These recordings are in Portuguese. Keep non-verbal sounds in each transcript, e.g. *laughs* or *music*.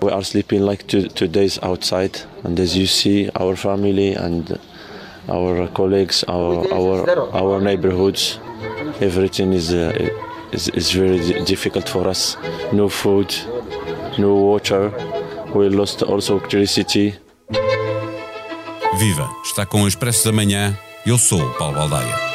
We are sleeping like two, two days outside, and as you see, our family and our colleagues, our our our neighborhoods, everything is uh, is, is very difficult for us. No food, no water. We lost also electricity. Viva! Está com o Expresso da Manhã. Eu sou o Paulo Baldaia.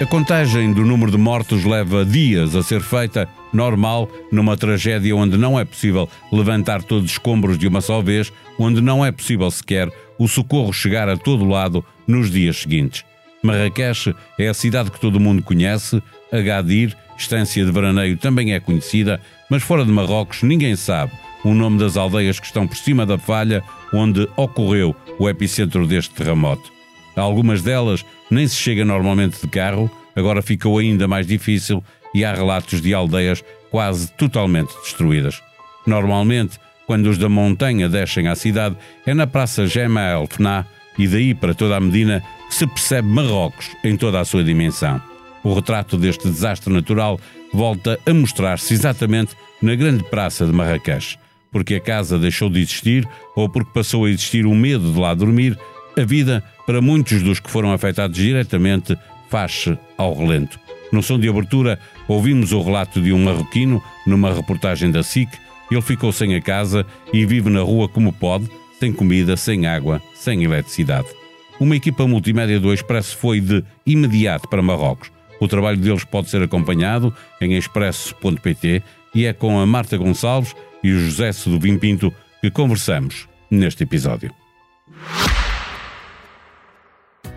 A contagem do número de mortos leva dias a ser feita, normal, numa tragédia onde não é possível levantar todos os escombros de uma só vez, onde não é possível sequer o socorro chegar a todo lado nos dias seguintes. Marrakech é a cidade que todo mundo conhece, Agadir, estância de veraneio, também é conhecida, mas fora de Marrocos ninguém sabe o nome das aldeias que estão por cima da falha onde ocorreu o epicentro deste terremoto. Algumas delas nem se chega normalmente de carro, agora ficou ainda mais difícil e há relatos de aldeias quase totalmente destruídas. Normalmente, quando os da montanha descem à cidade, é na Praça Gema El Fna e daí para toda a Medina que se percebe Marrocos em toda a sua dimensão. O retrato deste desastre natural volta a mostrar-se exatamente na grande praça de Marrakech. Porque a casa deixou de existir ou porque passou a existir o medo de lá dormir, a vida, para muitos dos que foram afetados diretamente, faz-se ao relento. No som de abertura, ouvimos o relato de um marroquino numa reportagem da SIC. Ele ficou sem a casa e vive na rua como pode, sem comida, sem água, sem eletricidade. Uma equipa multimédia do Expresso foi de imediato para Marrocos. O trabalho deles pode ser acompanhado em expresso.pt e é com a Marta Gonçalves e o José Seduvim Pinto que conversamos neste episódio.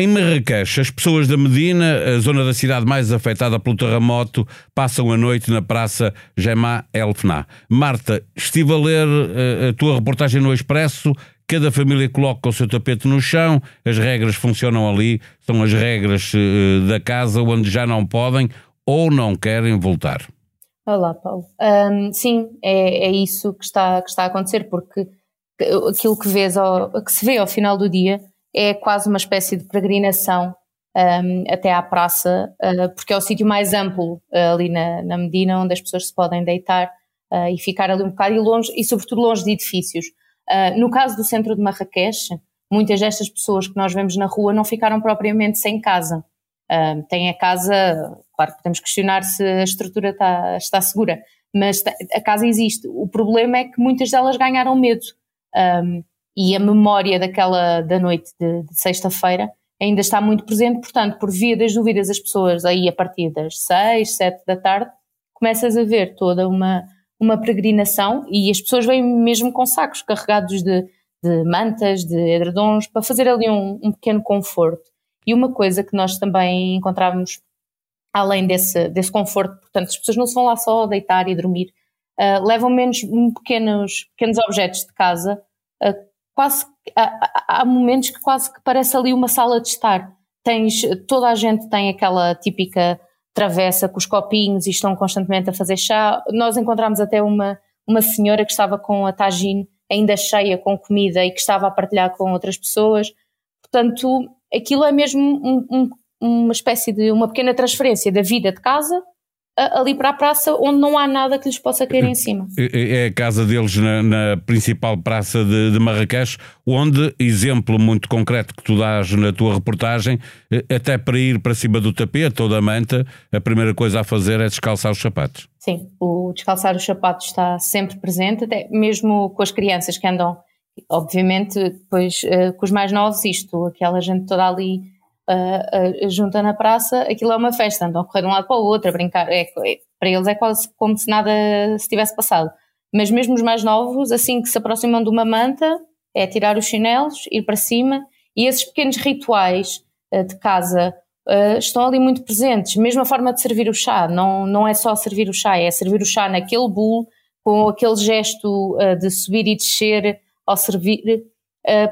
Em Marrakech, as pessoas da Medina, a zona da cidade mais afetada pelo terremoto, passam a noite na Praça Gemá El Fna. Marta, estive a ler uh, a tua reportagem no Expresso. Cada família coloca o seu tapete no chão, as regras funcionam ali, são as regras uh, da casa onde já não podem ou não querem voltar. Olá, Paulo. Um, sim, é, é isso que está, que está a acontecer, porque aquilo que, vês ao, que se vê ao final do dia é quase uma espécie de peregrinação um, até à praça, uh, porque é o sítio mais amplo uh, ali na, na, Medina, onde as pessoas se podem deitar uh, e ficar ali um bocado e longe, e sobretudo longe de edifícios. no caso do centro de Marrakech, muitas destas pessoas que nós vemos na rua não ficaram propriamente sem casa. têm a casa, claro que podemos questionar se a estrutura está, está segura, mas a casa existe. O problema é que muitas delas ganharam medo. Um, e a memória daquela da noite de, de sexta-feira ainda está muito presente, portanto, por via das dúvidas, as pessoas aí a partir das seis, sete da tarde, começas a ver toda uma, uma peregrinação e as pessoas vêm mesmo com sacos carregados de, de mantas, de edredons, para fazer ali um, um, pequeno conforto. E uma coisa que nós também encontrávamos, além desse, desse conforto, portanto, as pessoas não se vão lá só deitar e dormir, uh, levam menos pequenos, pequenos objetos de casa, uh, quase há, há, momentos que quase que parece ali uma sala de estar. Tens, toda a gente tem aquela típica travessa com os copinhos e estão constantemente a fazer chá. Nós encontramos até uma, uma senhora que estava com a tagine ainda cheia com comida e que estava a partilhar com outras pessoas. Portanto, aquilo é mesmo um, um, uma espécie de uma pequena transferência da vida de casa ali para a praça onde não há nada que lhes possa cair em cima. *laughs* É, é a casa deles na, na principal praça de, de, Marrakech, onde, exemplo muito concreto que tu dás na tua reportagem, eh, até para ir para cima do tapete ou da manta, a primeira coisa a fazer é descalçar os sapatos. Sim, o descalçar os sapatos está sempre presente, até mesmo com as crianças que andam, obviamente, depois eh, com os mais novos, isto, aquela gente toda ali uh, uh, junta na praça, aquilo é uma festa, andam a correr de um lado para o outro, a brincar, é, é, para eles é quase como se nada se tivesse passado. Mas mesmo os mais novos, assim que se aproximam de uma manta, é tirar os chinelos, ir para cima, e esses pequenos rituais uh, de casa uh, estão ali muito presentes. Mesmo a forma de servir o chá, não, não é só servir o chá, é servir o chá naquele bolo com aquele gesto uh, de subir e descer ao servir,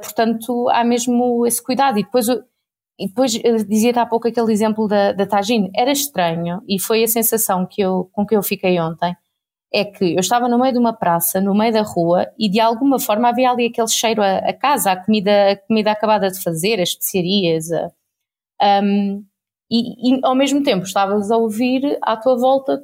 portanto há mesmo esse cuidado. E depois, e depois dizia-te há pouco aquele exemplo da, da Tagine, era estranho e foi a sensação que eu, com que eu fiquei ontem, é que eu estava no meio de uma praça, no meio da rua, e de alguma forma havia ali aquele cheiro a, a casa, a comida, a comida acabada de fazer, as especiarias, a, um, e, e, ao mesmo tempo estavas a ouvir à tua volta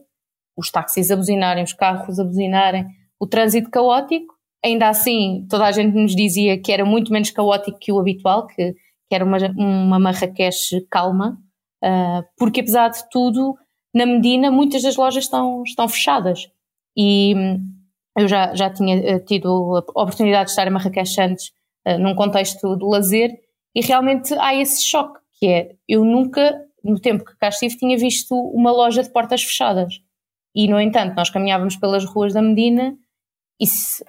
os táxis a buzinarem, os carros a buzinarem, o trânsito caótico. Ainda assim, toda a gente nos dizia que era muito menos caótico que o habitual, que, que era uma, uma Marrakech calma, uh, porque apesar de tudo, na Medina muitas das lojas estão, estão fechadas. E hum, eu já, já tinha eh, tido a oportunidade de estar em Marrakech antes, uh, num contexto de lazer, e realmente há esse choque, que é, eu nunca, no tempo que cá estive, tinha visto uma loja de portas fechadas. E, no entanto, nós caminhávamos pelas ruas da Medina e se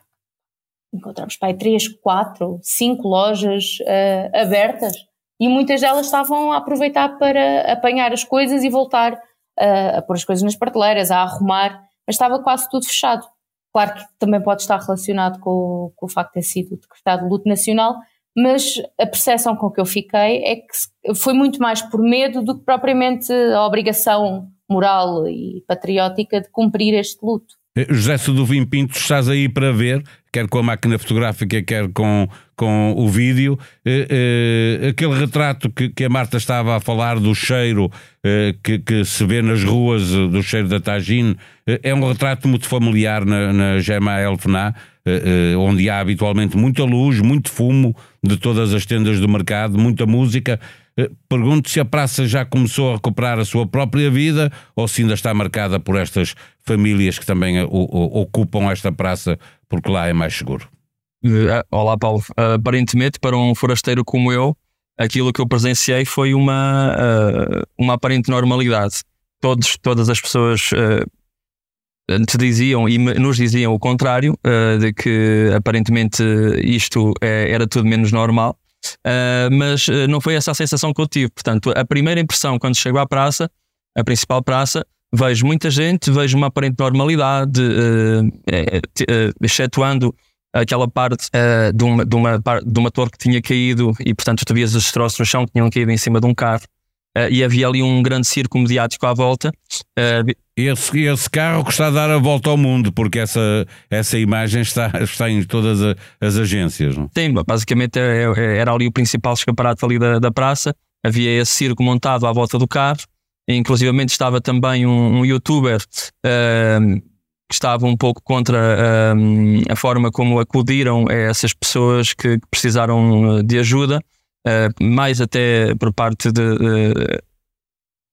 encontramos aí três, quatro, cinco lojas uh, abertas e muitas delas estavam a aproveitar para apanhar as coisas e voltar uh, a pôr as coisas nas prateleiras, a arrumar, mas estava quase tudo fechado. Claro que também pode estar relacionado com, com o facto de ter sido decretado luto nacional, mas a percepção com que eu fiquei é que foi muito mais por medo do que propriamente a obrigação moral e patriótica de cumprir este luto. Eh, José Seduvim Pinto, estás aí para ver, quer com a máquina fotográfica, quer com, com o vídeo, eh, eh, aquele retrato que, que, a Marta estava a falar do cheiro eh, que, que, se vê nas ruas, eh, do cheiro da tagine, eh, é um retrato muito familiar na, na Gema Elfená, onde há habitualmente muita luz, muito fumo de todas as tendas do mercado, muita música. Eh, pergunto se a praça já começou a recuperar a sua própria vida ou se ainda está marcada por estas famílias que também eh, ocupam esta praça porque lá é mais seguro. Eh, olá, Paulo. Aparentemente, para um forasteiro como eu, aquilo que eu presenciei foi uma, uma aparente normalidade. Todos, todas as pessoas te diziam e nos diziam o contrário, de que aparentemente isto era tudo menos normal. Uh, mas uh, não foi essa a sensação que eu tive. Portanto, a primeira impressão quando chego à praça, a principal praça, vejo muita gente, vejo uma aparente normalidade, uh, excetuando aquela parte de, uma, de, uma, de uma torre que tinha caído e, portanto, tu vias os destroços no chão que tinham caído em cima de um carro. E havia ali um grande circo mediático à volta. Esse, esse carro que está a dar a volta ao mundo, porque essa, essa imagem está, está em todas a, as agências. Não? Sim, basicamente é, é, era ali o principal escaparate ali da, da praça. Havia esse circo montado à volta do carro. Inclusive estava também um, um youtuber uh, que estava um pouco contra a forma como acudiram essas pessoas que precisaram de ajuda uh, mais até por parte uh,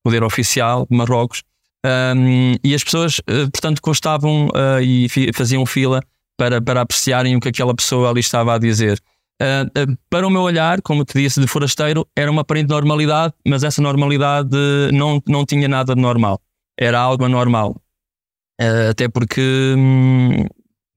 poder oficial de Marrocos, um, e as pessoas, uh, portanto, constavam e faziam fila para, para apreciarem o que aquela pessoa ali estava a dizer. para o meu olhar, como te disse, de forasteiro, era uma aparente normalidade, mas essa normalidade não, não tinha nada de normal. Era algo anormal. até porque hum,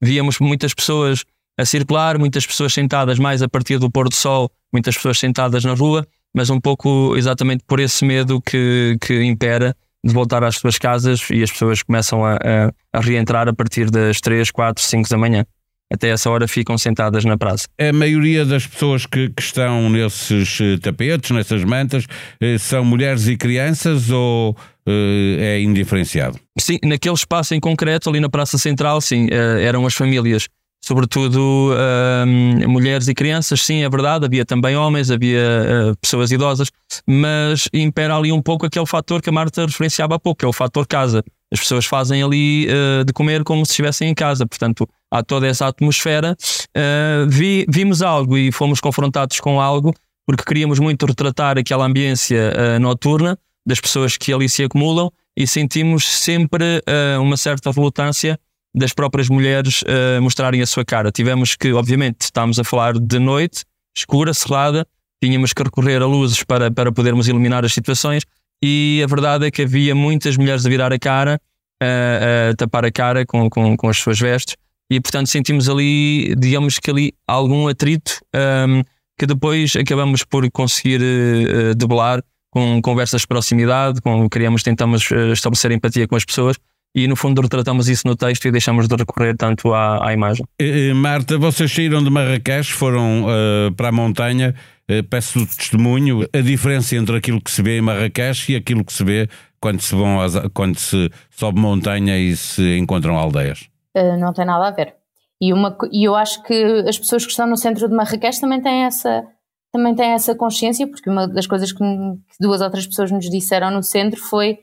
víamos muitas pessoas a circular, muitas pessoas sentadas mais a partir do pôr do sol, muitas pessoas sentadas na rua, mas um pouco exatamente por esse medo que, que impera de voltar às suas casas e as pessoas começam a, a, a reentrar a partir das 3, 4, 5 da manhã. Até essa hora ficam sentadas na praça. A maioria das pessoas que, que estão nesses eh, tapetes, nessas mantas, eh, são mulheres e crianças ou uh, é indiferenciado? Sim, naquele espaço em concreto, ali na Praça Central, sim, eram as famílias sobretudo uh, mulheres e crianças, sim, é verdade, havia também homens, havia uh, pessoas idosas, mas impera ali um pouco aquele fator que a Marta referenciava há pouco, que é o fator casa. As pessoas fazem ali uh, de comer como se estivessem em casa, portanto, há toda essa atmosfera. Ah, vi, vimos algo e fomos confrontados com algo, porque queríamos muito retratar aquela ambiência noturna das pessoas que ali se acumulam e sentimos sempre uma certa relutância das próprias mulheres uh, mostrarem a sua cara. Tivemos que, obviamente, estávamos a falar de noite, escura, cerrada, tínhamos que recorrer a luzes para, para podermos iluminar as situações e a verdade é que havia muitas mulheres a virar a cara, a, a tapar a cara com, com, com as suas vestes e, portanto, sentimos ali, digamos que ali, algum atrito um, ehm, que depois acabamos por conseguir uh, debelar com conversas de proximidade, com, criamos, tentamos estabelecer empatia com as pessoas e no fundo retratamos isso no texto e deixamos de recorrer tanto à, à imagem. Eh, eh, Marta, vocês saíram de Marrakech, foram uh, para a montanha, uh, peço o testemunho, a diferença entre aquilo que se vê em Marrakech e aquilo que se vê quando se, vão às, quando se sobe montanha e se encontram aldeias? Uh, não tem nada a ver. E, uma, e eu acho que as pessoas que estão no centro de Marrakech também têm essa, também têm essa consciência, porque uma das coisas que, que duas outras pessoas nos disseram no centro foi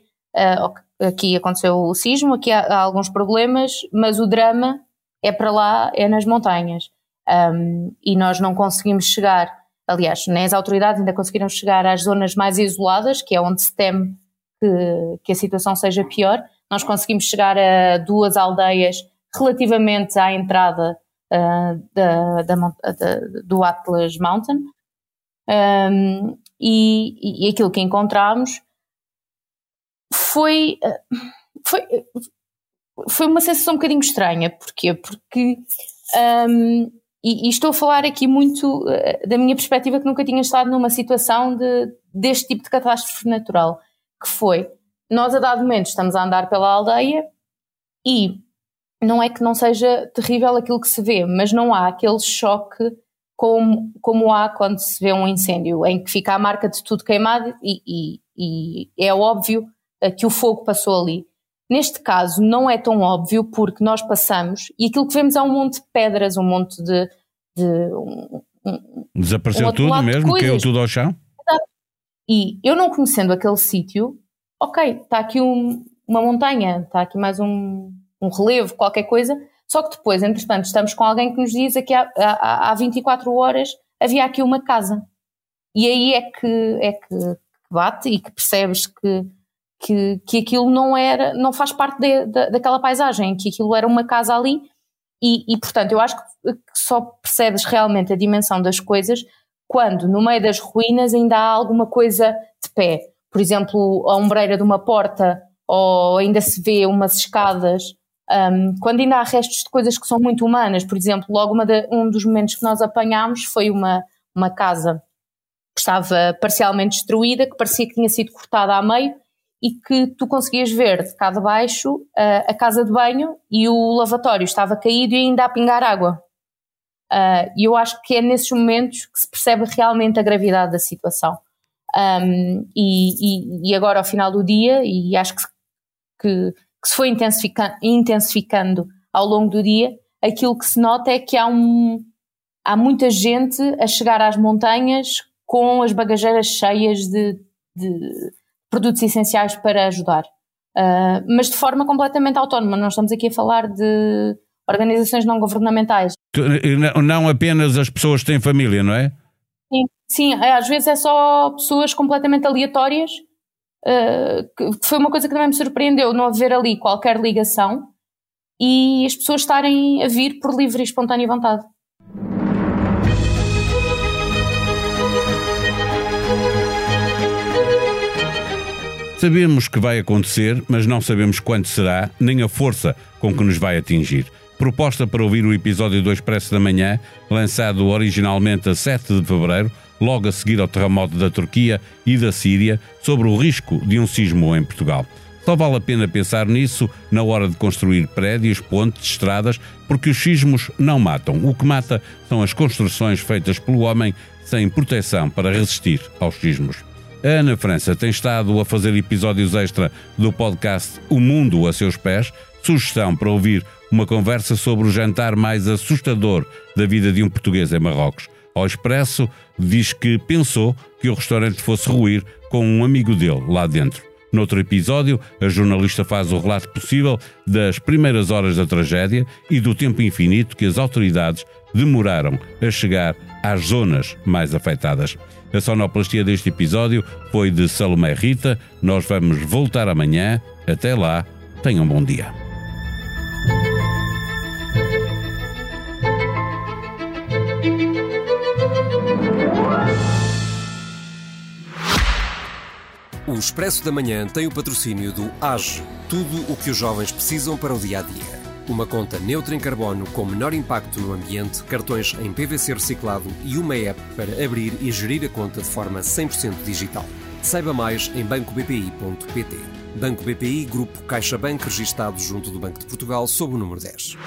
aqui aconteceu o sismo, aqui há, há, alguns problemas, mas o drama é para lá, é nas montanhas. Um, e nós não conseguimos chegar, aliás, nem as autoridades ainda conseguiram chegar às zonas mais isoladas, que é onde se teme que, que a situação seja pior. Nós conseguimos chegar a duas aldeias relativamente à entrada uh, da, da, da, do Atlas Mountain. Um, e, e aquilo que encontramos foi, eh, foi, foi uma sensação um bocadinho estranha. Porquê? Porque. Um, e, e, estou a falar aqui muito uh, da minha perspectiva, que nunca tinha estado numa situação de, deste tipo de catástrofe natural, que foi, nós a dado momento estamos a andar pela aldeia e não é que não seja terrível aquilo que se vê, mas não há aquele choque como, como há quando se vê um incêndio, em que fica a marca de tudo queimado e, e, e é óbvio que o fogo passou ali. Neste caso, não é tão óbvio porque nós passamos e aquilo que vemos é um monte de pedras, um monte de. de um, um, Desapareceu um tudo mesmo? Caiu tudo ao chão? E eu não conhecendo aquele sítio, ok, está aqui um, uma montanha, está aqui mais um, um relevo, qualquer coisa, só que depois, entretanto, estamos com alguém que nos diz que há, há, há 24 horas havia aqui uma casa. E aí é que, é que bate e que percebes que que, que aquilo não era, não faz parte de, de, daquela paisagem, que aquilo era uma casa ali. E, e, portanto eu acho que só percebes realmente a dimensão das coisas quando no meio das ruínas ainda há alguma coisa de pé, por exemplo a ombreira de uma porta ou ainda se vê umas escadas, um, quando ainda há restos de coisas que são muito humanas, por exemplo logo de, um dos momentos que nós apanhámos foi uma, uma casa que estava parcialmente destruída, que parecia que tinha sido cortada a meio e que tu conseguias ver de cá de baixo uh, a casa de banho e o lavatório estava caído e ainda a pingar água. Uh, e eu acho que é nesses momentos que se percebe realmente a gravidade da situação. Um, e, e, e, agora ao final do dia, e acho que, que, que se foi intensifica, intensificando ao longo do dia, aquilo que se nota é que há, um, há muita gente a chegar às montanhas com as bagageiras cheias de, de produtos essenciais para ajudar. Uh, mas de forma completamente autónoma. Nós estamos aqui a falar de organizações não governamentais. Não apenas as pessoas que têm família, não é? Sim, sim é, às vezes é só pessoas completamente aleatórias, uh, que foi uma coisa que também me surpreendeu, não haver ali qualquer ligação e as pessoas estarem a vir por livre e espontânea vontade. Sabemos que vai acontecer, mas não sabemos quando será, nem a força com que nos vai atingir. Proposta para ouvir o episódio do Expresso da Manhã, lançado originalmente a 7 de fevereiro, logo a seguir ao terremoto da Turquia e da Síria, sobre o risco de um sismo em Portugal. Só vale a pena pensar nisso na hora de construir prédios, pontes, estradas, porque os sismos não matam. O que mata são as construções feitas pelo homem sem proteção para resistir aos sismos. A Ana França tem estado a fazer episódios extra do podcast O Mundo a Seus Pés. Sugestão para ouvir uma conversa sobre o jantar mais assustador da vida de um português em Marrocos. Ao Expresso, diz que pensou que o restaurante fosse ruir com um amigo dele lá dentro. Noutro episódio, a jornalista faz o relato possível das primeiras horas da tragédia e do tempo infinito que as autoridades demoraram a chegar às zonas mais afetadas. A sonoplastia deste episódio foi de Salomé Rita. Nós vamos voltar amanhã. Até lá, tenham um bom dia. O Expresso da Manhã tem o patrocínio do AGE tudo o que os jovens precisam para o dia a dia. Uma conta neutra em carbono com menor impacto no ambiente, cartões em PVC reciclado e uma app para abrir e gerir a conta de forma 100% digital. Saiba mais em bancobpi.pt. Banco BPI, Grupo CaixaBank, registado junto do Banco de Portugal, sob o número 10.